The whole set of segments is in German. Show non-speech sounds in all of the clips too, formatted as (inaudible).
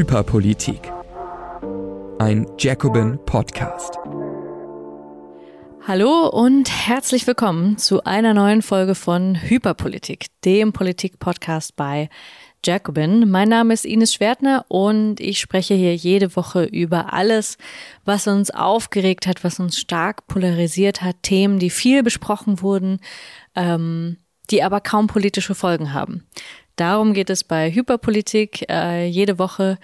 Hyperpolitik. Ein Jacobin Podcast. Hallo und herzlich willkommen zu einer neuen Folge von Hyperpolitik, dem Politik-Podcast bei Jacobin. Mein Name ist Ines Schwertner und ich spreche hier jede Woche über alles, was uns aufgeregt hat, was uns stark polarisiert hat, Themen, die viel besprochen wurden, ähm, die aber kaum politische Folgen haben. Darum geht es bei Hyperpolitik äh, jede Woche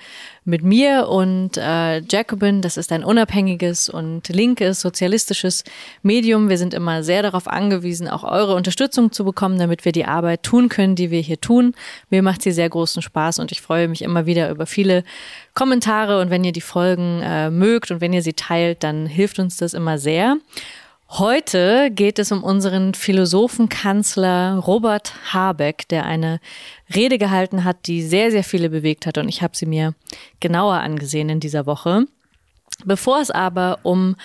mit mir und äh, Jacobin. Das ist ein unabhängiges und linkes, sozialistisches Medium. Wir sind immer sehr darauf angewiesen, auch eure Unterstützung zu bekommen, damit wir die Arbeit tun können, die wir hier tun. Mir macht sie sehr großen Spaß und ich freue mich immer wieder über viele Kommentare und wenn ihr die Folgen äh, mögt und wenn ihr sie teilt, dann hilft uns das immer sehr. Heute geht es um unseren Philosophenkanzler Robert Habeck, der eine Rede gehalten hat, die sehr, sehr viele bewegt hat und ich habe sie mir genauer angesehen in dieser Woche. Bevor es aber um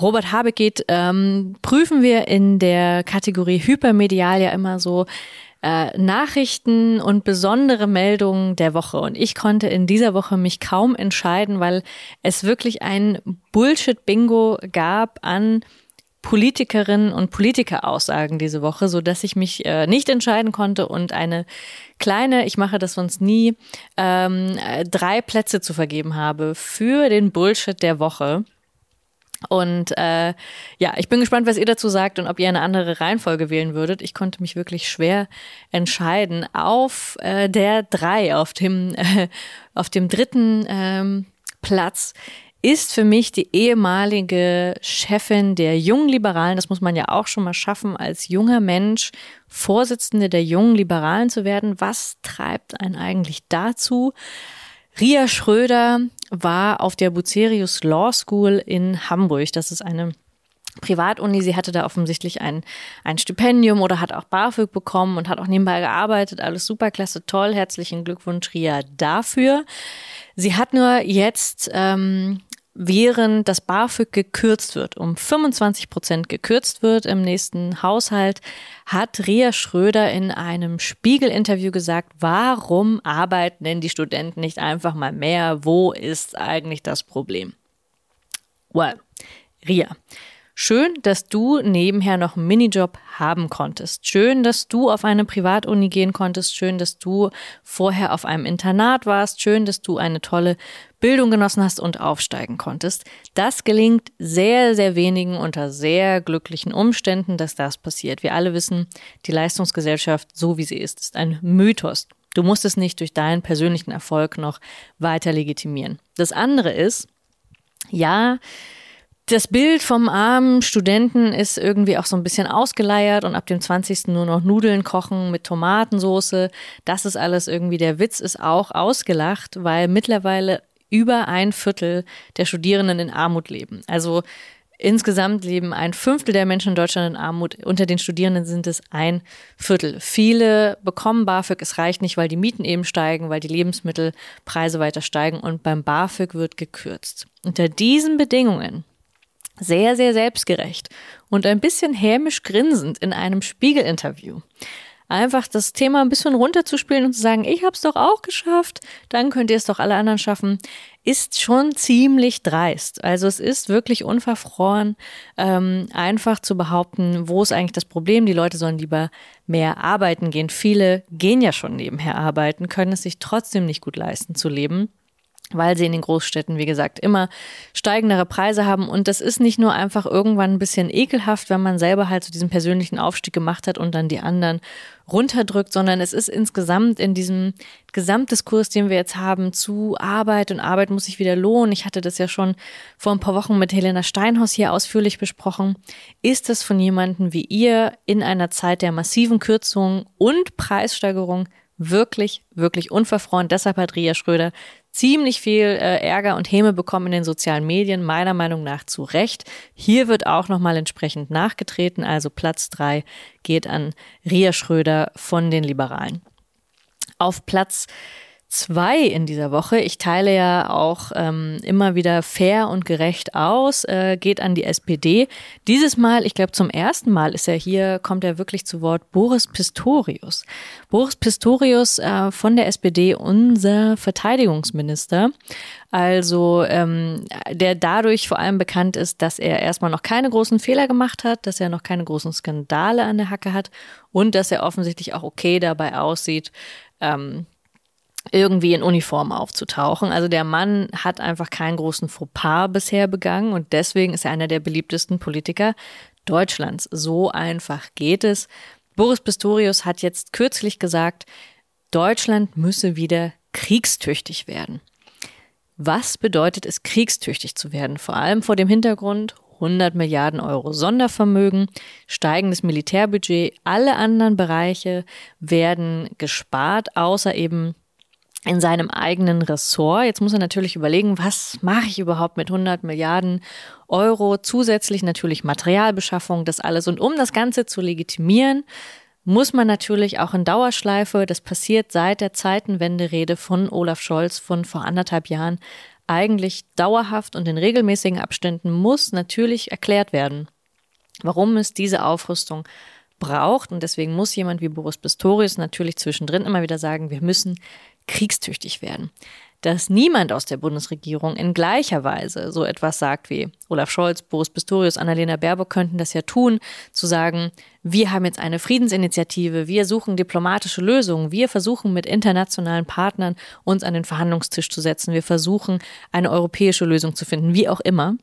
Robert Habeck geht, ähm, prüfen wir in der Kategorie Hypermedial ja immer so äh, Nachrichten und besondere Meldungen der Woche. Und ich konnte in dieser Woche mich kaum entscheiden, weil es wirklich ein Bullshit-Bingo gab an Politikerinnen und Politiker Aussagen diese Woche, so dass ich mich äh, nicht entscheiden konnte und eine kleine, ich mache das sonst nie, ähm, drei Plätze zu vergeben habe für den Bullshit der Woche. Und äh, ja, ich bin gespannt, was ihr dazu sagt und ob ihr eine andere Reihenfolge wählen würdet. Ich konnte mich wirklich schwer entscheiden. Auf äh, der drei, auf dem, äh, auf dem dritten ähm, Platz ist für mich die ehemalige Chefin der jungen Liberalen, das muss man ja auch schon mal schaffen, als junger Mensch Vorsitzende der jungen Liberalen zu werden. Was treibt einen eigentlich dazu? Ria Schröder war auf der Bucerius Law School in Hamburg. Das ist eine Privatuni. Sie hatte da offensichtlich ein, ein Stipendium oder hat auch BAföG bekommen und hat auch nebenbei gearbeitet. Alles superklasse, toll. Herzlichen Glückwunsch, Ria, dafür. Sie hat nur jetzt ähm, während das BAföG gekürzt wird, um 25 Prozent gekürzt wird im nächsten Haushalt, hat Ria Schröder in einem Spiegel-Interview gesagt, warum arbeiten denn die Studenten nicht einfach mal mehr? Wo ist eigentlich das Problem? Well, Ria, Schön, dass du nebenher noch einen Minijob haben konntest. Schön, dass du auf eine Privatuni gehen konntest. Schön, dass du vorher auf einem Internat warst. Schön, dass du eine tolle Bildung genossen hast und aufsteigen konntest. Das gelingt sehr, sehr wenigen unter sehr glücklichen Umständen, dass das passiert. Wir alle wissen, die Leistungsgesellschaft, so wie sie ist, ist ein Mythos. Du musst es nicht durch deinen persönlichen Erfolg noch weiter legitimieren. Das andere ist, ja, das Bild vom armen Studenten ist irgendwie auch so ein bisschen ausgeleiert und ab dem 20. nur noch Nudeln kochen mit Tomatensoße. Das ist alles irgendwie, der Witz ist auch ausgelacht, weil mittlerweile über ein Viertel der Studierenden in Armut leben. Also Insgesamt leben ein Fünftel der Menschen in Deutschland in Armut. Unter den Studierenden sind es ein Viertel. Viele bekommen BAföG. Es reicht nicht, weil die Mieten eben steigen, weil die Lebensmittelpreise weiter steigen und beim BAföG wird gekürzt. Unter diesen Bedingungen sehr, sehr selbstgerecht und ein bisschen hämisch grinsend in einem Spiegel-Interview. Einfach das Thema ein bisschen runterzuspielen und zu sagen, ich hab's doch auch geschafft, dann könnt ihr es doch alle anderen schaffen, ist schon ziemlich dreist. Also es ist wirklich unverfroren, ähm, einfach zu behaupten, wo ist eigentlich das Problem? Die Leute sollen lieber mehr arbeiten gehen. Viele gehen ja schon nebenher arbeiten, können es sich trotzdem nicht gut leisten zu leben weil sie in den Großstädten, wie gesagt, immer steigendere Preise haben. Und das ist nicht nur einfach irgendwann ein bisschen ekelhaft, wenn man selber halt so diesen persönlichen Aufstieg gemacht hat und dann die anderen runterdrückt, sondern es ist insgesamt in diesem Gesamtdiskurs, den wir jetzt haben, zu Arbeit und Arbeit muss sich wieder lohnen. Ich hatte das ja schon vor ein paar Wochen mit Helena Steinhaus hier ausführlich besprochen. Ist es von jemandem wie ihr in einer Zeit der massiven Kürzungen und Preissteigerung wirklich, wirklich unverfroren. Deshalb hat Ria Schröder ziemlich viel äh, Ärger und Häme bekommen in den sozialen Medien, meiner Meinung nach zu Recht. Hier wird auch nochmal entsprechend nachgetreten, also Platz drei geht an Ria Schröder von den Liberalen. Auf Platz zwei in dieser Woche. Ich teile ja auch ähm, immer wieder fair und gerecht aus, äh, geht an die SPD. Dieses Mal, ich glaube zum ersten Mal ist er hier, kommt er wirklich zu Wort, Boris Pistorius. Boris Pistorius äh, von der SPD, unser Verteidigungsminister. Also ähm, der dadurch vor allem bekannt ist, dass er erstmal noch keine großen Fehler gemacht hat, dass er noch keine großen Skandale an der Hacke hat und dass er offensichtlich auch okay dabei aussieht, ähm, irgendwie in Uniform aufzutauchen. Also der Mann hat einfach keinen großen Fauxpas bisher begangen und deswegen ist er einer der beliebtesten Politiker Deutschlands. So einfach geht es. Boris Pistorius hat jetzt kürzlich gesagt, Deutschland müsse wieder kriegstüchtig werden. Was bedeutet es, kriegstüchtig zu werden? Vor allem vor dem Hintergrund 100 Milliarden Euro Sondervermögen, steigendes Militärbudget, alle anderen Bereiche werden gespart, außer eben in seinem eigenen Ressort. Jetzt muss er natürlich überlegen, was mache ich überhaupt mit 100 Milliarden Euro, zusätzlich natürlich Materialbeschaffung, das alles. Und um das Ganze zu legitimieren, muss man natürlich auch in Dauerschleife, das passiert seit der Zeitenwende-Rede von Olaf Scholz von vor anderthalb Jahren, eigentlich dauerhaft und in regelmäßigen Abständen muss natürlich erklärt werden, warum es diese Aufrüstung braucht. Und deswegen muss jemand wie Boris Pistorius natürlich zwischendrin immer wieder sagen, wir müssen kriegstüchtig werden. Dass niemand aus der Bundesregierung in gleicher Weise so etwas sagt wie Olaf Scholz, Boris Pistorius, Annalena Baerbock könnten das ja tun, zu sagen, wir haben jetzt eine Friedensinitiative, wir suchen diplomatische Lösungen, wir versuchen mit internationalen Partnern uns an den Verhandlungstisch zu setzen, wir versuchen eine europäische Lösung zu finden, wie auch immer.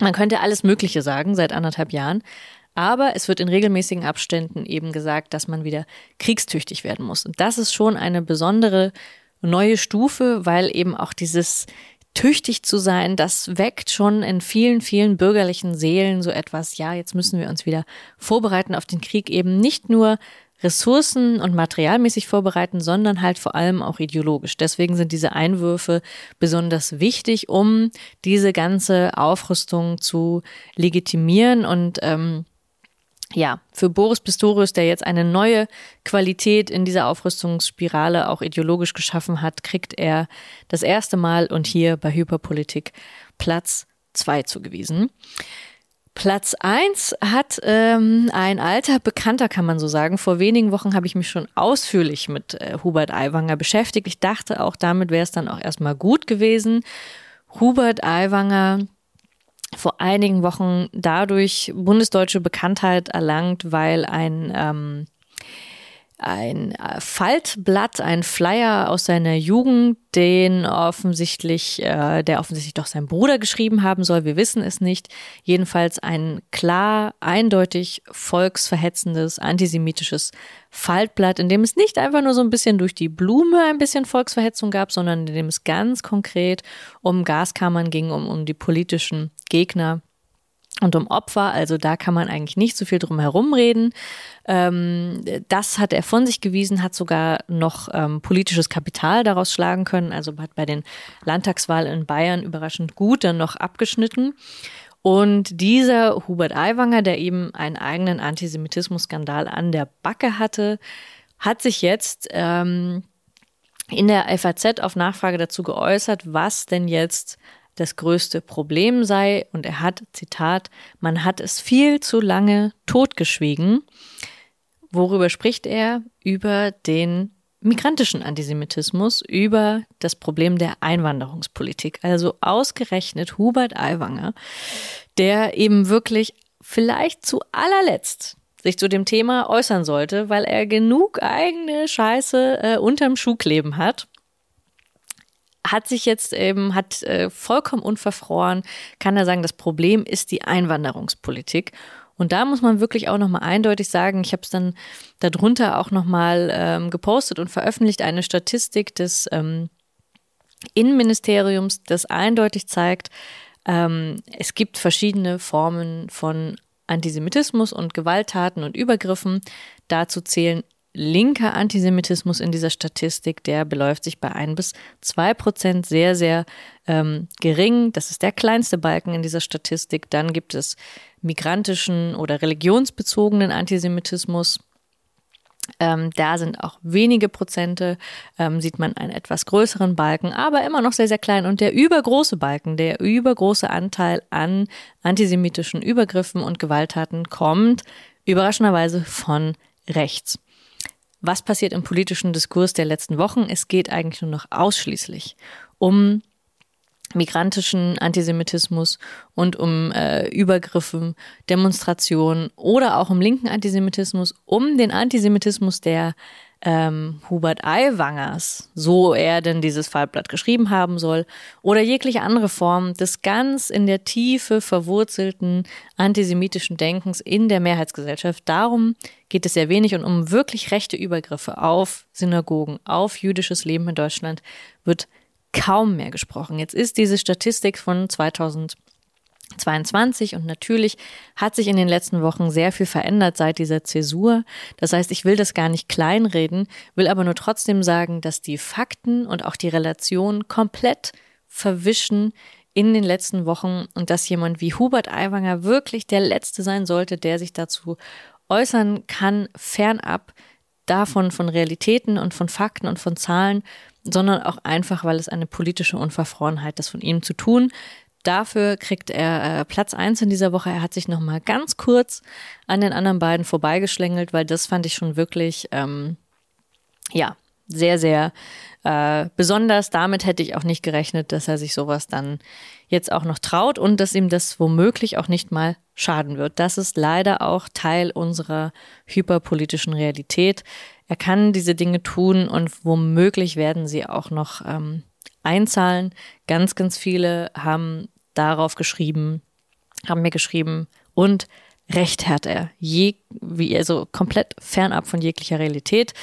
Man könnte alles Mögliche sagen seit anderthalb Jahren, aber es wird in regelmäßigen Abständen eben gesagt, dass man wieder kriegstüchtig werden muss. Und das ist schon eine besondere neue Stufe, weil eben auch dieses tüchtig zu sein, das weckt schon in vielen, vielen bürgerlichen Seelen so etwas, ja, jetzt müssen wir uns wieder vorbereiten auf den Krieg, eben nicht nur Ressourcen und materialmäßig vorbereiten, sondern halt vor allem auch ideologisch. Deswegen sind diese Einwürfe besonders wichtig, um diese ganze Aufrüstung zu legitimieren und ähm, ja, für Boris Pistorius, der jetzt eine neue Qualität in dieser Aufrüstungsspirale auch ideologisch geschaffen hat, kriegt er das erste Mal und hier bei Hyperpolitik Platz zwei zugewiesen. Platz eins hat ähm, ein alter Bekannter, kann man so sagen. Vor wenigen Wochen habe ich mich schon ausführlich mit äh, Hubert Aiwanger beschäftigt. Ich dachte auch, damit wäre es dann auch erstmal gut gewesen. Hubert Aiwanger vor einigen Wochen dadurch bundesdeutsche Bekanntheit erlangt, weil ein ähm, ein äh, Faltblatt, ein Flyer aus seiner Jugend, den offensichtlich, äh, der offensichtlich doch sein Bruder geschrieben haben soll. Wir wissen es nicht. Jedenfalls ein klar, eindeutig volksverhetzendes, antisemitisches Faltblatt, in dem es nicht einfach nur so ein bisschen durch die Blume ein bisschen Volksverhetzung gab, sondern in dem es ganz konkret um Gaskammern ging, um, um die politischen Gegner und um Opfer. Also da kann man eigentlich nicht so viel drum herum reden. Ähm, das hat er von sich gewiesen, hat sogar noch ähm, politisches Kapital daraus schlagen können. Also hat bei den Landtagswahlen in Bayern überraschend gut dann noch abgeschnitten. Und dieser Hubert Aiwanger, der eben einen eigenen Antisemitismus-Skandal an der Backe hatte, hat sich jetzt ähm, in der FAZ auf Nachfrage dazu geäußert, was denn jetzt das größte Problem sei. Und er hat, Zitat, man hat es viel zu lange totgeschwiegen. Worüber spricht er? Über den migrantischen Antisemitismus, über das Problem der Einwanderungspolitik. Also ausgerechnet Hubert Aiwanger, der eben wirklich vielleicht zu allerletzt sich zu dem Thema äußern sollte, weil er genug eigene Scheiße äh, unterm Schuh kleben hat hat sich jetzt eben, hat äh, vollkommen unverfroren, kann er sagen, das Problem ist die Einwanderungspolitik. Und da muss man wirklich auch nochmal eindeutig sagen, ich habe es dann darunter auch nochmal ähm, gepostet und veröffentlicht, eine Statistik des ähm, Innenministeriums, das eindeutig zeigt, ähm, es gibt verschiedene Formen von Antisemitismus und Gewalttaten und Übergriffen. Dazu zählen linker Antisemitismus in dieser Statistik, der beläuft sich bei ein bis zwei Prozent sehr, sehr ähm, gering. Das ist der kleinste Balken in dieser Statistik. Dann gibt es migrantischen oder religionsbezogenen Antisemitismus. Ähm, da sind auch wenige Prozente, ähm, sieht man einen etwas größeren Balken, aber immer noch sehr, sehr klein. Und der übergroße Balken, der übergroße Anteil an antisemitischen Übergriffen und Gewalttaten kommt überraschenderweise von rechts. Was passiert im politischen Diskurs der letzten Wochen? Es geht eigentlich nur noch ausschließlich um migrantischen Antisemitismus und um äh, Übergriffen, Demonstrationen oder auch um linken Antisemitismus, um den Antisemitismus der ähm, Hubert Aiwangers, so er denn dieses Fallblatt geschrieben haben soll, oder jegliche andere Form des ganz in der Tiefe verwurzelten antisemitischen Denkens in der Mehrheitsgesellschaft. Darum geht es sehr wenig und um wirklich rechte Übergriffe auf Synagogen, auf jüdisches Leben in Deutschland wird kaum mehr gesprochen. Jetzt ist diese Statistik von 2022 und natürlich hat sich in den letzten Wochen sehr viel verändert seit dieser Zäsur. Das heißt, ich will das gar nicht kleinreden, will aber nur trotzdem sagen, dass die Fakten und auch die Relation komplett verwischen in den letzten Wochen und dass jemand wie Hubert Aiwanger wirklich der Letzte sein sollte, der sich dazu äußern kann, fernab davon von Realitäten und von Fakten und von Zahlen, sondern auch einfach, weil es eine politische Unverfrorenheit ist von ihm zu tun. Dafür kriegt er äh, Platz eins in dieser Woche. Er hat sich noch mal ganz kurz an den anderen beiden vorbeigeschlängelt, weil das fand ich schon wirklich, ähm, ja, sehr, sehr äh, besonders. Damit hätte ich auch nicht gerechnet, dass er sich sowas dann jetzt auch noch traut und dass ihm das womöglich auch nicht mal schaden wird. Das ist leider auch Teil unserer hyperpolitischen Realität. Er kann diese Dinge tun und womöglich werden sie auch noch ähm, einzahlen. Ganz, ganz viele haben darauf geschrieben, haben mir geschrieben und recht hat er. Je, wie also komplett fernab von jeglicher Realität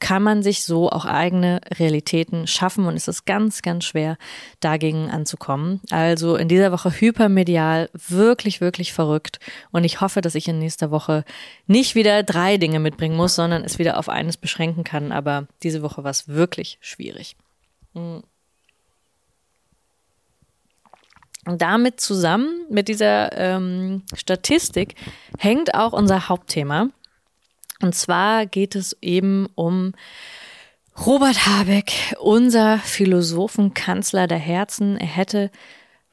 kann man sich so auch eigene Realitäten schaffen und es ist ganz, ganz schwer, dagegen anzukommen. Also in dieser Woche hypermedial, wirklich, wirklich verrückt. Und ich hoffe, dass ich in nächster Woche nicht wieder drei Dinge mitbringen muss, sondern es wieder auf eines beschränken kann. Aber diese Woche war es wirklich schwierig. Mhm. Und damit zusammen mit dieser ähm, Statistik hängt auch unser Hauptthema. Und zwar geht es eben um Robert Habeck, unser Philosophenkanzler der Herzen. Er hätte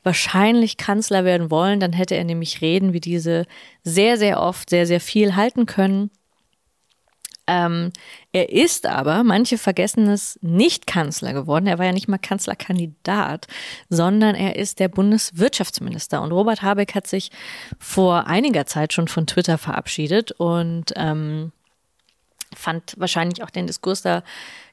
wahrscheinlich Kanzler werden wollen, dann hätte er nämlich Reden wie diese sehr, sehr oft, sehr, sehr viel halten können. Ähm, er ist aber, manche vergessen es, nicht Kanzler geworden. Er war ja nicht mal Kanzlerkandidat, sondern er ist der Bundeswirtschaftsminister. Und Robert Habeck hat sich vor einiger Zeit schon von Twitter verabschiedet und ähm, fand wahrscheinlich auch den Diskurs da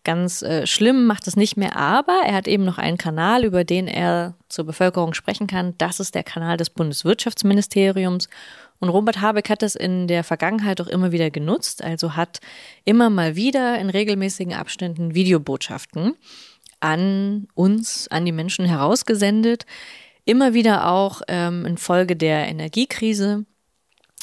ganz äh, schlimm, macht es nicht mehr. Aber er hat eben noch einen Kanal, über den er zur Bevölkerung sprechen kann. Das ist der Kanal des Bundeswirtschaftsministeriums. Und Robert Habeck hat das in der Vergangenheit auch immer wieder genutzt, also hat immer mal wieder in regelmäßigen Abständen Videobotschaften an uns, an die Menschen herausgesendet. Immer wieder auch ähm, infolge der Energiekrise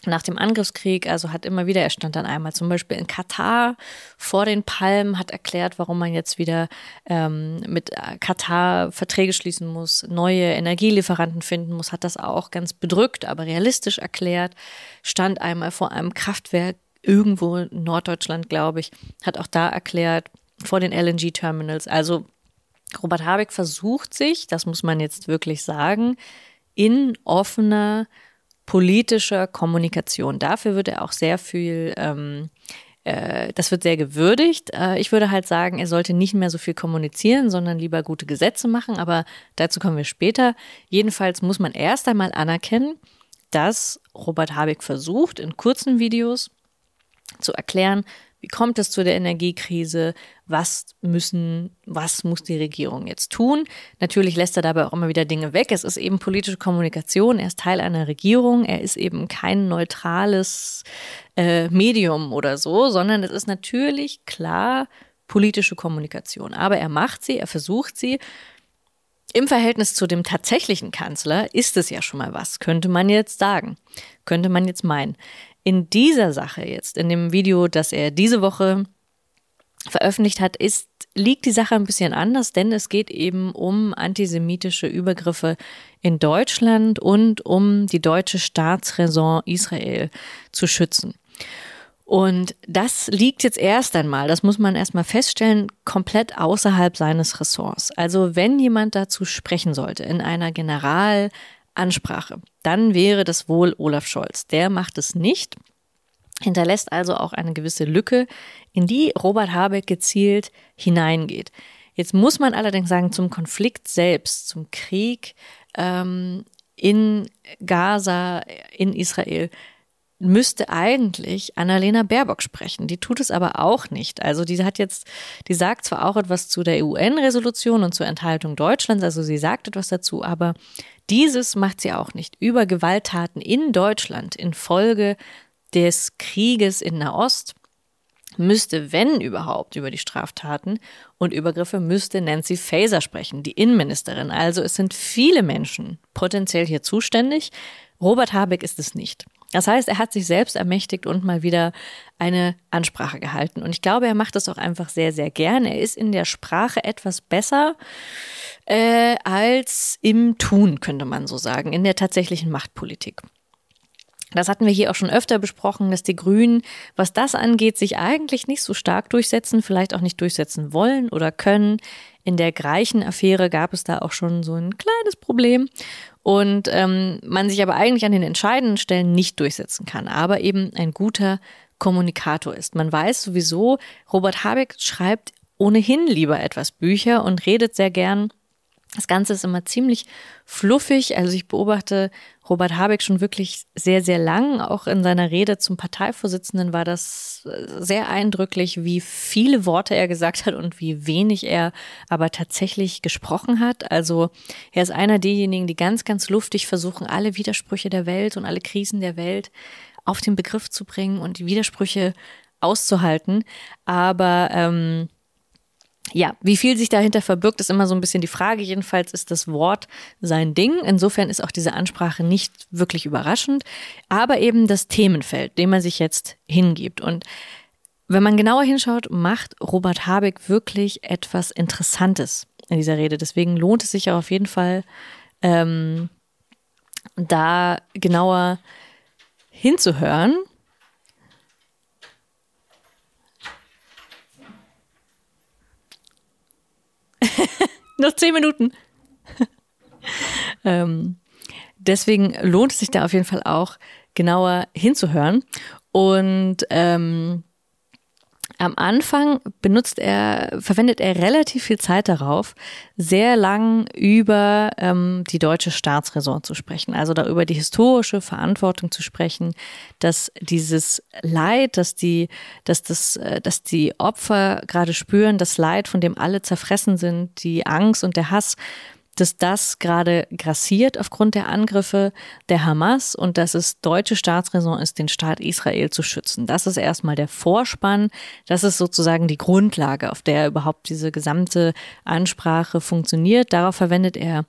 nach dem Angriffskrieg, also hat immer wieder, er stand dann einmal zum Beispiel in Katar vor den Palmen, hat erklärt, warum man jetzt wieder ähm, mit Katar Verträge schließen muss, neue Energielieferanten finden muss, hat das auch ganz bedrückt, aber realistisch erklärt, stand einmal vor einem Kraftwerk irgendwo in Norddeutschland, glaube ich, hat auch da erklärt, vor den LNG-Terminals. Also Robert Habeck versucht sich, das muss man jetzt wirklich sagen, in offener politischer Kommunikation. Dafür wird er auch sehr viel, ähm, äh, das wird sehr gewürdigt. Äh, ich würde halt sagen, er sollte nicht mehr so viel kommunizieren, sondern lieber gute Gesetze machen, aber dazu kommen wir später. Jedenfalls muss man erst einmal anerkennen, dass Robert Habeck versucht, in kurzen Videos zu erklären, wie kommt es zu der Energiekrise? Was müssen, was muss die Regierung jetzt tun? Natürlich lässt er dabei auch immer wieder Dinge weg. Es ist eben politische Kommunikation. Er ist Teil einer Regierung. Er ist eben kein neutrales äh, Medium oder so, sondern es ist natürlich klar politische Kommunikation. Aber er macht sie, er versucht sie. Im Verhältnis zu dem tatsächlichen Kanzler ist es ja schon mal was, könnte man jetzt sagen, könnte man jetzt meinen. In dieser Sache jetzt, in dem Video, das er diese Woche veröffentlicht hat, ist, liegt die Sache ein bisschen anders, denn es geht eben um antisemitische Übergriffe in Deutschland und um die deutsche Staatsräson Israel zu schützen. Und das liegt jetzt erst einmal, das muss man erstmal feststellen, komplett außerhalb seines Ressorts. Also wenn jemand dazu sprechen sollte in einer Generalansprache, dann wäre das wohl Olaf Scholz. Der macht es nicht, hinterlässt also auch eine gewisse Lücke, in die Robert Habeck gezielt hineingeht. Jetzt muss man allerdings sagen, zum Konflikt selbst, zum Krieg ähm, in Gaza, in Israel, müsste eigentlich Annalena Baerbock sprechen. Die tut es aber auch nicht. Also die hat jetzt, die sagt zwar auch etwas zu der UN-Resolution und zur Enthaltung Deutschlands, also sie sagt etwas dazu, aber dieses macht sie auch nicht. Über Gewalttaten in Deutschland infolge des Krieges in Nahost müsste, wenn überhaupt, über die Straftaten und Übergriffe müsste Nancy Faeser sprechen, die Innenministerin. Also es sind viele Menschen potenziell hier zuständig. Robert Habeck ist es nicht. Das heißt, er hat sich selbst ermächtigt und mal wieder eine Ansprache gehalten. Und ich glaube, er macht das auch einfach sehr, sehr gern. Er ist in der Sprache etwas besser äh, als im Tun, könnte man so sagen, in der tatsächlichen Machtpolitik. Das hatten wir hier auch schon öfter besprochen, dass die Grünen, was das angeht, sich eigentlich nicht so stark durchsetzen, vielleicht auch nicht durchsetzen wollen oder können. In der Greichen-Affäre gab es da auch schon so ein kleines Problem und ähm, man sich aber eigentlich an den entscheidenden Stellen nicht durchsetzen kann, aber eben ein guter Kommunikator ist. Man weiß sowieso, Robert Habeck schreibt ohnehin lieber etwas Bücher und redet sehr gern das Ganze ist immer ziemlich fluffig. Also ich beobachte Robert Habeck schon wirklich sehr, sehr lang. Auch in seiner Rede zum Parteivorsitzenden war das äh, sehr eindrücklich, wie viele Worte er gesagt hat und wie wenig er aber tatsächlich gesprochen hat. Also er ist einer derjenigen, die ganz, ganz luftig versuchen, alle Widersprüche der Welt und alle Krisen der Welt auf den Begriff zu bringen und die Widersprüche auszuhalten. Aber ähm, ja, wie viel sich dahinter verbirgt, ist immer so ein bisschen die Frage. Jedenfalls ist das Wort sein Ding. Insofern ist auch diese Ansprache nicht wirklich überraschend, aber eben das Themenfeld, dem er sich jetzt hingibt. Und wenn man genauer hinschaut, macht Robert Habeck wirklich etwas Interessantes in dieser Rede. Deswegen lohnt es sich ja auf jeden Fall, ähm, da genauer hinzuhören. (laughs) Noch zehn Minuten. (laughs) ähm, deswegen lohnt es sich da auf jeden Fall auch genauer hinzuhören. Und ähm, am Anfang benutzt er, verwendet er relativ viel Zeit darauf, sehr lang über ähm, die deutsche Staatsräson zu sprechen, also darüber die historische Verantwortung zu sprechen, dass dieses Leid, dass die, dass das, äh, dass die Opfer gerade spüren, das Leid, von dem alle zerfressen sind, die Angst und der Hass, dass das gerade grassiert aufgrund der Angriffe der Hamas und dass es deutsche Staatsräson ist, den Staat Israel zu schützen. Das ist erstmal der Vorspann. Das ist sozusagen die Grundlage, auf der überhaupt diese gesamte Ansprache funktioniert. Darauf verwendet er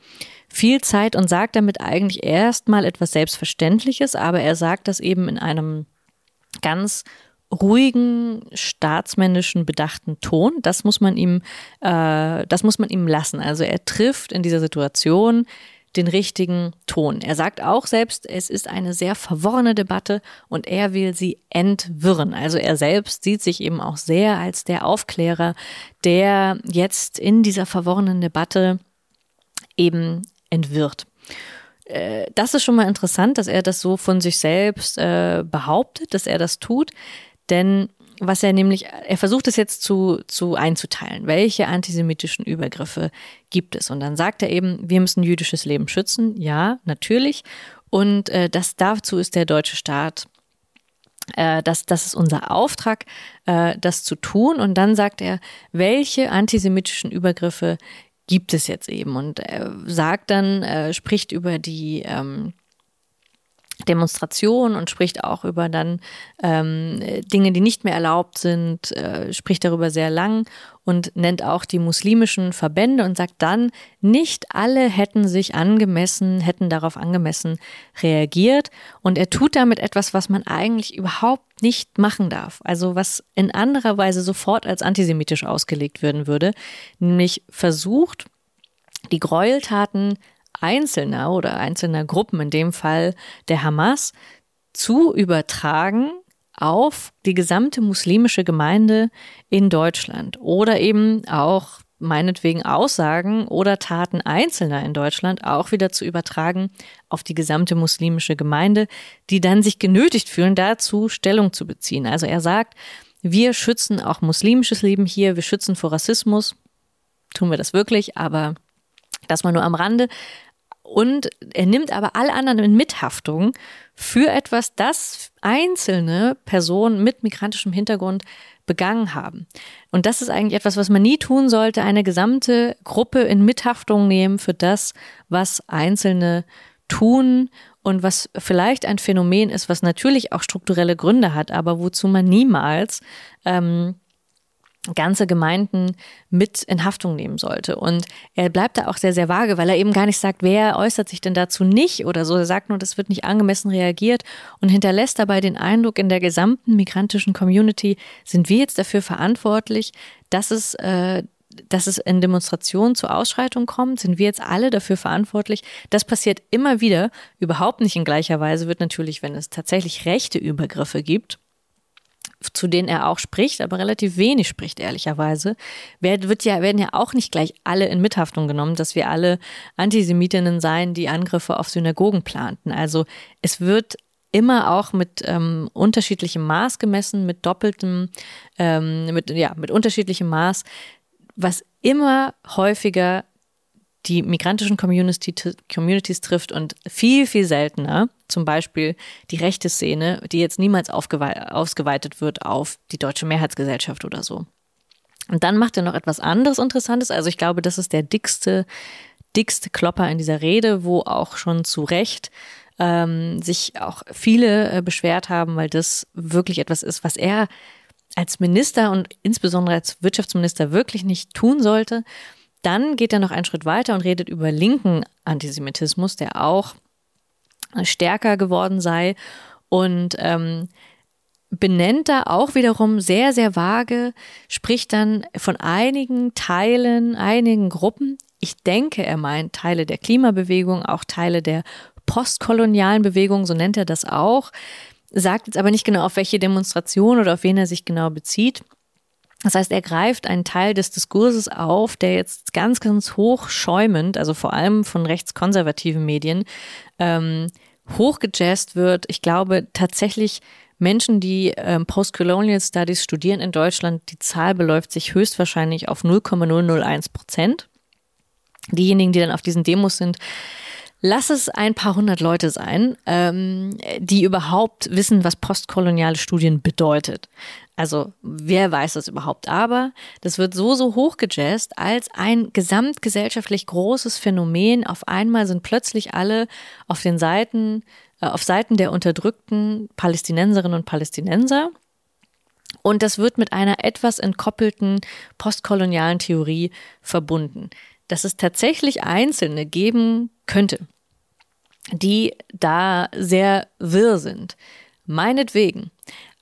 viel Zeit und sagt damit eigentlich erstmal etwas Selbstverständliches, aber er sagt das eben in einem ganz ruhigen, staatsmännischen, bedachten Ton. Das muss man ihm, äh, das muss man ihm lassen. Also er trifft in dieser Situation den richtigen Ton. Er sagt auch selbst, es ist eine sehr verworrene Debatte und er will sie entwirren. Also er selbst sieht sich eben auch sehr als der Aufklärer, der jetzt in dieser verworrenen Debatte eben entwirrt äh, das ist schon mal interessant, dass er das so von sich selbst äh, behauptet, dass er das tut. Denn was er nämlich, er versucht es jetzt zu, zu einzuteilen. Welche antisemitischen Übergriffe gibt es? Und dann sagt er eben, wir müssen jüdisches Leben schützen. Ja, natürlich. Und äh, das dazu ist der deutsche Staat äh, das, das ist unser Auftrag, äh, das zu tun. Und dann sagt er, welche antisemitischen Übergriffe gibt es jetzt eben? Und er sagt dann, äh, spricht über die ähm, Demonstration und spricht auch über dann ähm, Dinge, die nicht mehr erlaubt sind, äh, spricht darüber sehr lang und nennt auch die muslimischen Verbände und sagt dann, nicht alle hätten sich angemessen, hätten darauf angemessen reagiert. Und er tut damit etwas, was man eigentlich überhaupt nicht machen darf. Also was in anderer Weise sofort als antisemitisch ausgelegt werden würde, nämlich versucht, die Gräueltaten Einzelner oder einzelner Gruppen, in dem Fall der Hamas, zu übertragen auf die gesamte muslimische Gemeinde in Deutschland oder eben auch meinetwegen Aussagen oder Taten Einzelner in Deutschland auch wieder zu übertragen auf die gesamte muslimische Gemeinde, die dann sich genötigt fühlen, dazu Stellung zu beziehen. Also er sagt, wir schützen auch muslimisches Leben hier, wir schützen vor Rassismus. Tun wir das wirklich, aber das mal nur am Rande. Und er nimmt aber alle anderen in Mithaftung für etwas, das einzelne Personen mit migrantischem Hintergrund begangen haben. Und das ist eigentlich etwas, was man nie tun sollte, eine gesamte Gruppe in Mithaftung nehmen für das, was Einzelne tun und was vielleicht ein Phänomen ist, was natürlich auch strukturelle Gründe hat, aber wozu man niemals ähm, ganze Gemeinden mit in Haftung nehmen sollte. Und er bleibt da auch sehr, sehr vage, weil er eben gar nicht sagt, wer äußert sich denn dazu nicht oder so. Er sagt nur, das wird nicht angemessen reagiert und hinterlässt dabei den Eindruck, in der gesamten migrantischen Community sind wir jetzt dafür verantwortlich, dass es äh, dass es in Demonstrationen zu Ausschreitungen kommt, sind wir jetzt alle dafür verantwortlich. Das passiert immer wieder, überhaupt nicht in gleicher Weise wird natürlich, wenn es tatsächlich rechte Übergriffe gibt, zu denen er auch spricht, aber relativ wenig spricht, ehrlicherweise, wird ja, werden ja auch nicht gleich alle in Mithaftung genommen, dass wir alle Antisemitinnen seien, die Angriffe auf Synagogen planten. Also es wird immer auch mit ähm, unterschiedlichem Maß gemessen, mit doppeltem, ähm, mit, ja, mit unterschiedlichem Maß, was immer häufiger die migrantischen Community, Communities trifft und viel, viel seltener, zum Beispiel die rechte Szene, die jetzt niemals ausgeweitet wird auf die deutsche Mehrheitsgesellschaft oder so. Und dann macht er noch etwas anderes Interessantes. Also ich glaube, das ist der dickste, dickste Klopper in dieser Rede, wo auch schon zu Recht ähm, sich auch viele äh, beschwert haben, weil das wirklich etwas ist, was er als Minister und insbesondere als Wirtschaftsminister wirklich nicht tun sollte. Dann geht er noch einen Schritt weiter und redet über linken Antisemitismus, der auch stärker geworden sei und ähm, benennt da auch wiederum sehr, sehr vage, spricht dann von einigen Teilen, einigen Gruppen. Ich denke, er meint Teile der Klimabewegung, auch Teile der postkolonialen Bewegung, so nennt er das auch, sagt jetzt aber nicht genau, auf welche Demonstration oder auf wen er sich genau bezieht. Das heißt, er greift einen Teil des Diskurses auf, der jetzt ganz, ganz hoch schäumend, also vor allem von rechtskonservativen Medien, ähm, hochgejazzt wird. Ich glaube tatsächlich Menschen, die ähm, Postcolonial Studies studieren in Deutschland, die Zahl beläuft sich höchstwahrscheinlich auf 0,001 Prozent. Diejenigen, die dann auf diesen Demos sind, Lass es ein paar hundert Leute sein, ähm, die überhaupt wissen, was postkoloniale Studien bedeutet. Also wer weiß das überhaupt? Aber das wird so, so hochgejazzt als ein gesamtgesellschaftlich großes Phänomen. Auf einmal sind plötzlich alle auf den Seiten, äh, auf Seiten der unterdrückten Palästinenserinnen und Palästinenser. Und das wird mit einer etwas entkoppelten postkolonialen Theorie verbunden dass es tatsächlich Einzelne geben könnte, die da sehr wirr sind. Meinetwegen.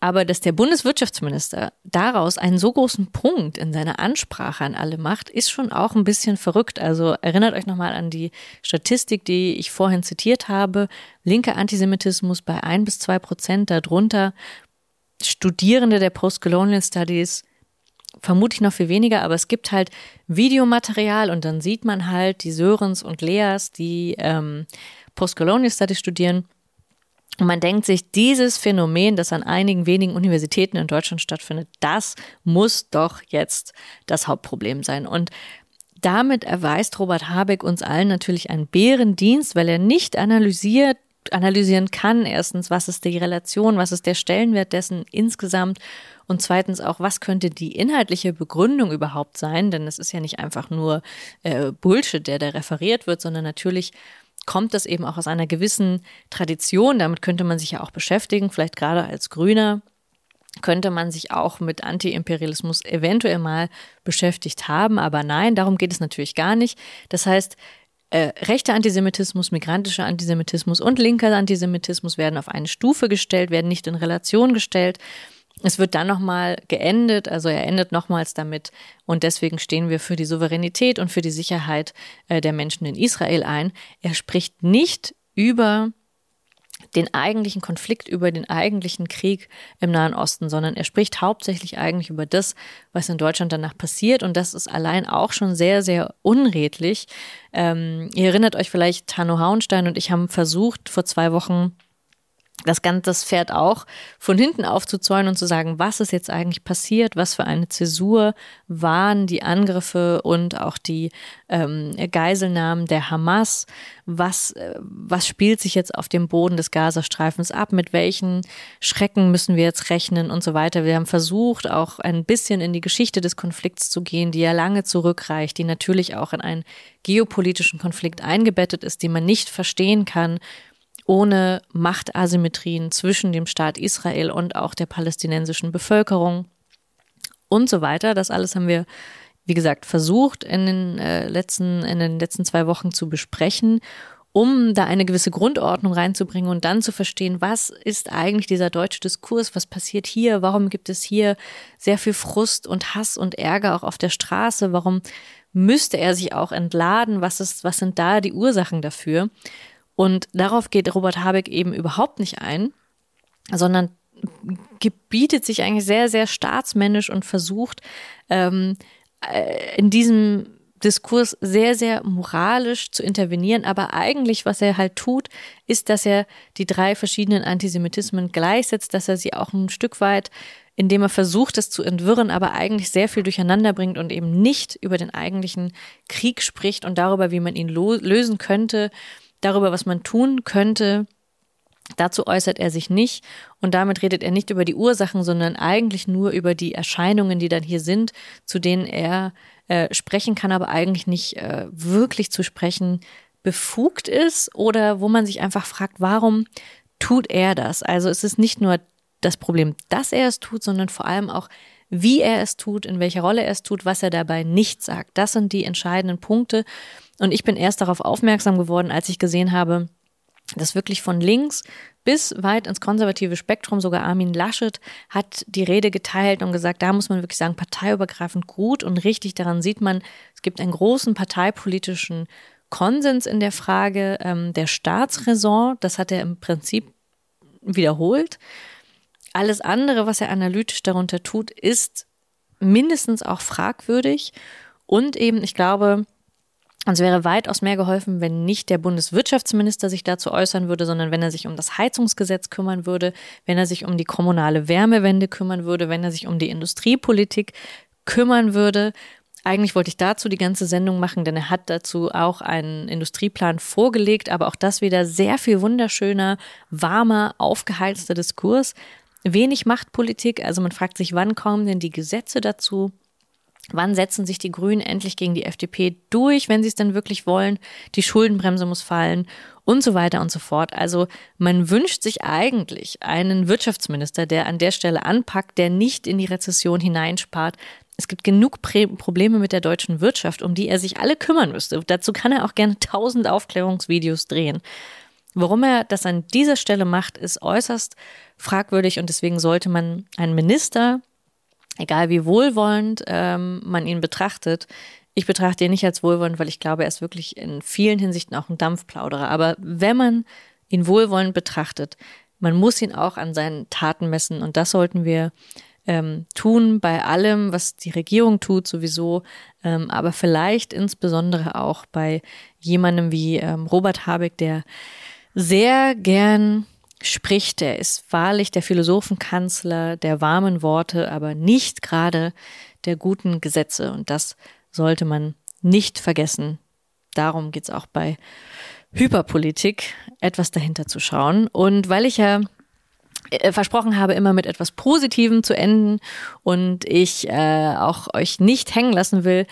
Aber dass der Bundeswirtschaftsminister daraus einen so großen Punkt in seiner Ansprache an alle macht, ist schon auch ein bisschen verrückt. Also erinnert euch nochmal an die Statistik, die ich vorhin zitiert habe. Linker Antisemitismus bei ein bis zwei Prozent, darunter Studierende der Postcolonial Studies vermute ich noch viel weniger, aber es gibt halt Videomaterial und dann sieht man halt die Sörens und Leas, die ähm, Postcolonial Studies studieren. Und man denkt sich, dieses Phänomen, das an einigen wenigen Universitäten in Deutschland stattfindet, das muss doch jetzt das Hauptproblem sein. Und damit erweist Robert Habeck uns allen natürlich einen Bärendienst, weil er nicht analysiert, analysieren kann. Erstens, was ist die Relation, was ist der Stellenwert dessen insgesamt und zweitens auch, was könnte die inhaltliche Begründung überhaupt sein? Denn es ist ja nicht einfach nur äh, Bullshit, der da referiert wird, sondern natürlich kommt das eben auch aus einer gewissen Tradition. Damit könnte man sich ja auch beschäftigen, vielleicht gerade als Grüner könnte man sich auch mit Antiimperialismus eventuell mal beschäftigt haben, aber nein, darum geht es natürlich gar nicht. Das heißt, äh, rechter Antisemitismus, migrantischer Antisemitismus und linker Antisemitismus werden auf eine Stufe gestellt, werden nicht in Relation gestellt. Es wird dann nochmal geendet, also er endet nochmals damit und deswegen stehen wir für die Souveränität und für die Sicherheit äh, der Menschen in Israel ein. Er spricht nicht über den eigentlichen Konflikt, über den eigentlichen Krieg im Nahen Osten, sondern er spricht hauptsächlich eigentlich über das, was in Deutschland danach passiert. Und das ist allein auch schon sehr, sehr unredlich. Ähm, ihr erinnert euch vielleicht, Tano Hauenstein und ich haben versucht, vor zwei Wochen das Ganze das Pferd auch von hinten aufzuzäunen und zu sagen, was ist jetzt eigentlich passiert, was für eine Zäsur waren die Angriffe und auch die ähm, Geiselnahmen der Hamas, was, äh, was spielt sich jetzt auf dem Boden des Gazastreifens ab, mit welchen Schrecken müssen wir jetzt rechnen und so weiter. Wir haben versucht, auch ein bisschen in die Geschichte des Konflikts zu gehen, die ja lange zurückreicht, die natürlich auch in einen geopolitischen Konflikt eingebettet ist, den man nicht verstehen kann, ohne Machtasymmetrien zwischen dem Staat Israel und auch der palästinensischen Bevölkerung und so weiter. Das alles haben wir, wie gesagt, versucht in den äh, letzten, in den letzten zwei Wochen zu besprechen, um da eine gewisse Grundordnung reinzubringen und dann zu verstehen, was ist eigentlich dieser deutsche Diskurs, was passiert hier, warum gibt es hier sehr viel Frust und Hass und Ärger auch auf der Straße, warum müsste er sich auch entladen, was ist, was sind da die Ursachen dafür? Und darauf geht Robert Habeck eben überhaupt nicht ein, sondern gebietet sich eigentlich sehr, sehr staatsmännisch und versucht ähm, äh, in diesem Diskurs sehr, sehr moralisch zu intervenieren. Aber eigentlich, was er halt tut, ist, dass er die drei verschiedenen Antisemitismen gleichsetzt, dass er sie auch ein Stück weit, indem er versucht, es zu entwirren, aber eigentlich sehr viel durcheinander bringt und eben nicht über den eigentlichen Krieg spricht und darüber, wie man ihn lösen könnte darüber, was man tun könnte. Dazu äußert er sich nicht und damit redet er nicht über die Ursachen, sondern eigentlich nur über die Erscheinungen, die dann hier sind, zu denen er äh, sprechen kann, aber eigentlich nicht äh, wirklich zu sprechen befugt ist oder wo man sich einfach fragt, warum tut er das? Also es ist nicht nur das Problem, dass er es tut, sondern vor allem auch, wie er es tut, in welcher Rolle er es tut, was er dabei nicht sagt. Das sind die entscheidenden Punkte. Und ich bin erst darauf aufmerksam geworden, als ich gesehen habe, dass wirklich von links bis weit ins konservative Spektrum, sogar Armin Laschet hat die Rede geteilt und gesagt, da muss man wirklich sagen, parteiübergreifend gut und richtig. Daran sieht man, es gibt einen großen parteipolitischen Konsens in der Frage ähm, der Staatsräson. Das hat er im Prinzip wiederholt. Alles andere, was er analytisch darunter tut, ist mindestens auch fragwürdig. Und eben, ich glaube, uns wäre weitaus mehr geholfen, wenn nicht der Bundeswirtschaftsminister sich dazu äußern würde, sondern wenn er sich um das Heizungsgesetz kümmern würde, wenn er sich um die kommunale Wärmewende kümmern würde, wenn er sich um die Industriepolitik kümmern würde. Eigentlich wollte ich dazu die ganze Sendung machen, denn er hat dazu auch einen Industrieplan vorgelegt, aber auch das wieder sehr viel wunderschöner, warmer, aufgeheizter Diskurs. Wenig Machtpolitik, also man fragt sich, wann kommen denn die Gesetze dazu? Wann setzen sich die Grünen endlich gegen die FDP durch, wenn sie es denn wirklich wollen? Die Schuldenbremse muss fallen und so weiter und so fort. Also man wünscht sich eigentlich einen Wirtschaftsminister, der an der Stelle anpackt, der nicht in die Rezession hineinspart. Es gibt genug Probleme mit der deutschen Wirtschaft, um die er sich alle kümmern müsste. Dazu kann er auch gerne (laughs) tausend Aufklärungsvideos drehen. Warum er das an dieser Stelle macht, ist äußerst fragwürdig und deswegen sollte man einen Minister egal wie wohlwollend ähm, man ihn betrachtet, ich betrachte ihn nicht als wohlwollend, weil ich glaube, er ist wirklich in vielen Hinsichten auch ein Dampfplauderer. Aber wenn man ihn wohlwollend betrachtet, man muss ihn auch an seinen Taten messen. Und das sollten wir ähm, tun bei allem, was die Regierung tut, sowieso. Ähm, aber vielleicht insbesondere auch bei jemandem wie ähm, Robert Habeck, der sehr gern spricht. Er ist wahrlich der Philosophenkanzler der warmen Worte, aber nicht gerade der guten Gesetze. Und das sollte man nicht vergessen. Darum geht's auch bei Hyperpolitik, etwas dahinter zu schauen. Und weil ich ja äh, versprochen habe, immer mit etwas Positivem zu enden und ich äh, auch euch nicht hängen lassen will,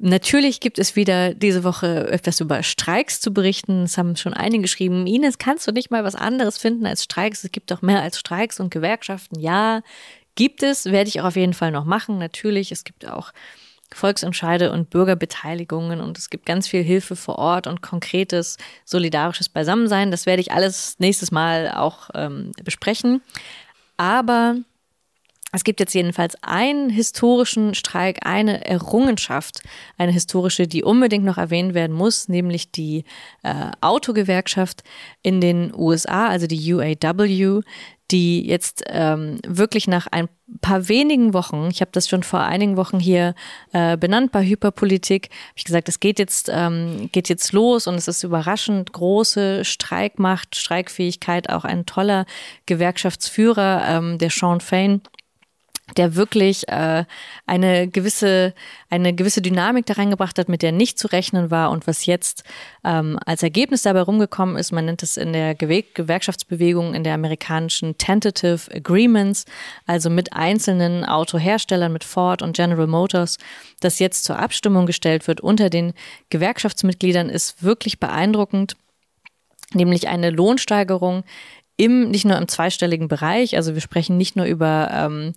Natürlich gibt es wieder diese Woche etwas über Streiks zu berichten. Es haben schon einige geschrieben, Ines, kannst du nicht mal was anderes finden als Streiks? Es gibt doch mehr als Streiks und Gewerkschaften. Ja, gibt es, werde ich auch auf jeden Fall noch machen. Natürlich, es gibt auch Volksentscheide und Bürgerbeteiligungen und es gibt ganz viel Hilfe vor Ort und konkretes solidarisches Beisammensein. Das werde ich alles nächstes Mal auch ähm, besprechen. Aber Es gibt jetzt jedenfalls einen historischen Streik, eine Errungenschaft, eine historische, die unbedingt noch erwähnt werden muss, nämlich die äh, Autogewerkschaft in den USA, also die UAW, die jetzt ähm, wirklich nach ein paar wenigen Wochen, ich habe das schon vor einigen Wochen hier äh, benannt bei Hyperpolitik, habe ich gesagt, es geht jetzt ähm, geht jetzt los und es ist überraschend große Streikmacht, Streikfähigkeit, auch ein toller Gewerkschaftsführer, ähm, der Sean Fain der wirklich äh, eine gewisse eine gewisse Dynamik da reingebracht hat, mit der nicht zu rechnen war und was jetzt ähm, als Ergebnis dabei rumgekommen ist. Man nennt es in der Gew Gewerkschaftsbewegung in der amerikanischen Tentative Agreements, also mit einzelnen Autoherstellern, mit Ford und General Motors, das jetzt zur Abstimmung gestellt wird unter den Gewerkschaftsmitgliedern, ist wirklich beeindruckend, nämlich eine Lohnsteigerung im, nicht nur im zweistelligen Bereich, also wir sprechen nicht nur über ähm,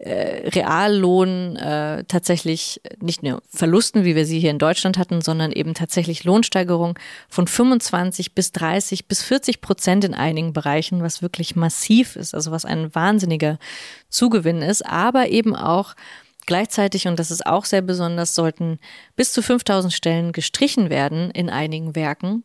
äh, Reallohn äh, tatsächlich nicht nur Verlusten, wie wir sie hier in Deutschland hatten, sondern eben tatsächlich Lohnsteigerung von 25 bis 30 bis 40 Prozent in einigen Bereichen, was wirklich massiv ist, also was ein wahnsinniger Zugewinn ist, aber eben auch Gleichzeitig, und das ist auch sehr besonders, sollten bis zu 5000 Stellen gestrichen werden in einigen Werken.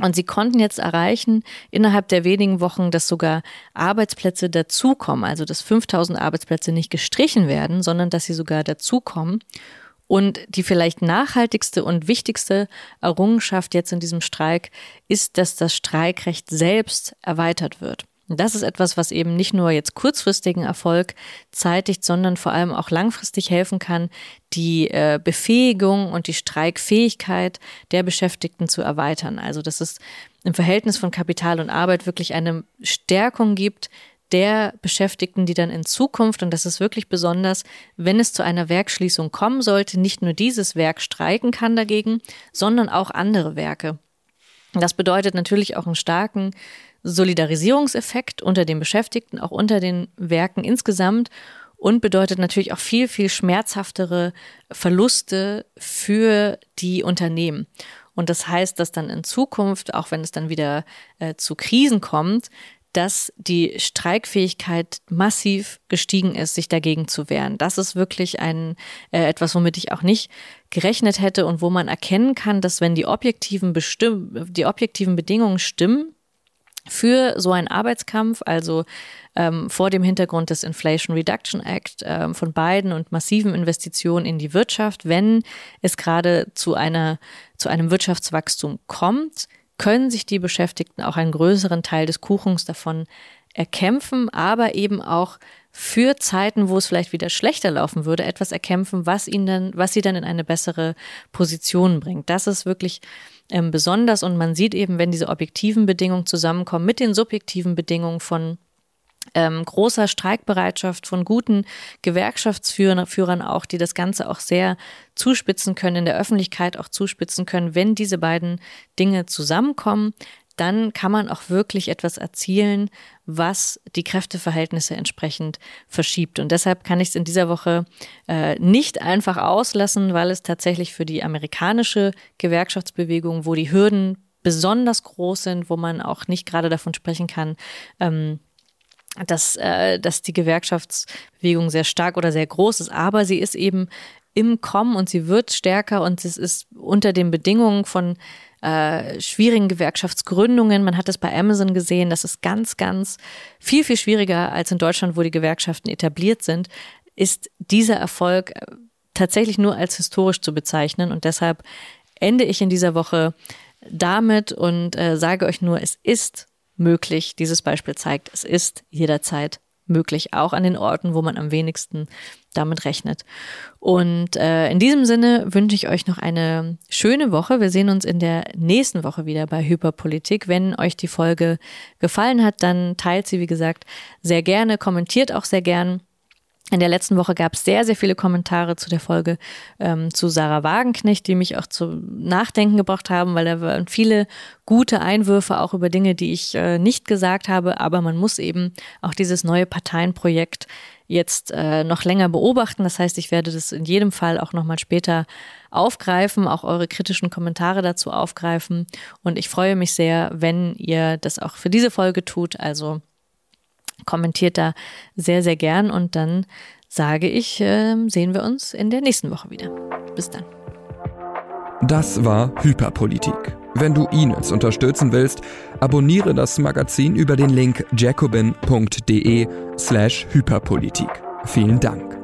Und sie konnten jetzt erreichen innerhalb der wenigen Wochen, dass sogar Arbeitsplätze dazukommen, also dass 5000 Arbeitsplätze nicht gestrichen werden, sondern dass sie sogar dazukommen. Und die vielleicht nachhaltigste und wichtigste Errungenschaft jetzt in diesem Streik ist, dass das Streikrecht selbst erweitert wird. Das ist etwas, was eben nicht nur jetzt kurzfristigen Erfolg zeitigt, sondern vor allem auch langfristig helfen kann, die äh, Befähigung und die Streikfähigkeit der Beschäftigten zu erweitern. Also dass es im Verhältnis von Kapital und Arbeit wirklich eine Stärkung gibt der Beschäftigten, die dann in Zukunft, und das ist wirklich besonders, wenn es zu einer Werkschließung kommen sollte, nicht nur dieses Werk streiken kann dagegen, sondern auch andere Werke. Das bedeutet natürlich auch einen starken Solidarisierungseffekt unter den Beschäftigten, auch unter den Werken insgesamt und bedeutet natürlich auch viel, viel schmerzhaftere Verluste für die Unternehmen. Und das heißt, dass dann in Zukunft, auch wenn es dann wieder äh, zu Krisen kommt, dass die Streikfähigkeit massiv gestiegen ist, sich dagegen zu wehren. Das ist wirklich ein äh, etwas, womit ich auch nicht gerechnet hätte und wo man erkennen kann, dass wenn die objektiven Bestimm die objektiven Bedingungen stimmen, für so einen Arbeitskampf, also ähm, vor dem Hintergrund des Inflation Reduction Act ähm, von Biden und massiven Investitionen in die Wirtschaft, wenn es gerade zu einer zu einem Wirtschaftswachstum kommt, können sich die Beschäftigten auch einen größeren Teil des Kuchens davon erkämpfen, aber eben auch für Zeiten, wo es vielleicht wieder schlechter laufen würde, etwas erkämpfen, was ihnen dann, was sie dann in eine bessere Position bringt. Das ist wirklich ähm, besonders. Und man sieht eben, wenn diese objektiven Bedingungen zusammenkommen mit den subjektiven Bedingungen von ähm, großer Streikbereitschaft von guten Gewerkschaftsführern auch, die das Ganze auch sehr zuspitzen können, in der Öffentlichkeit auch zuspitzen können, wenn diese beiden Dinge zusammenkommen, dann kann man auch wirklich etwas erzielen, was die Kräfteverhältnisse entsprechend verschiebt. Und deshalb kann ich es in dieser Woche äh, nicht einfach auslassen, weil es tatsächlich für die amerikanische Gewerkschaftsbewegung, wo die Hürden besonders groß sind, wo man auch nicht gerade davon sprechen kann, ähm, dass, äh, dass die Gewerkschaftsbewegung sehr stark oder sehr groß ist, aber sie ist eben im Kommen und sie wird stärker und es ist unter den Bedingungen von äh, schwierigen Gewerkschaftsgründungen. Man hat es bei Amazon gesehen, das ist ganz, ganz viel, viel schwieriger als in Deutschland, wo die Gewerkschaften etabliert sind, ist dieser Erfolg äh, tatsächlich nur als historisch zu bezeichnen. Und deshalb ende ich in dieser Woche damit und äh, sage euch nur, es ist möglich. Dieses Beispiel zeigt, es ist jederzeit möglich, auch an den Orten, wo man am wenigsten damit rechnet. Und äh, in diesem Sinne wünsche ich euch noch eine schöne Woche. Wir sehen uns in der nächsten Woche wieder bei Hyperpolitik. Wenn euch die Folge gefallen hat, dann teilt sie, wie gesagt, sehr gerne, kommentiert auch sehr gern. In der letzten Woche gab es sehr, sehr viele Kommentare zu der Folge ähm, zu Sarah Wagenknecht, die mich auch zum Nachdenken gebracht haben, weil da waren viele gute Einwürfe auch über Dinge, die ich äh, nicht gesagt habe. Aber man muss eben auch dieses neue Parteienprojekt jetzt äh, noch länger beobachten. Das heißt, ich werde das in jedem Fall auch nochmal später aufgreifen, auch eure kritischen Kommentare dazu aufgreifen. Und ich freue mich sehr, wenn ihr das auch für diese Folge tut. Also Kommentiert da sehr, sehr gern und dann sage ich, äh, sehen wir uns in der nächsten Woche wieder. Bis dann. Das war Hyperpolitik. Wenn du Ines unterstützen willst, abonniere das Magazin über den Link jacobin.de slash Hyperpolitik. Vielen Dank.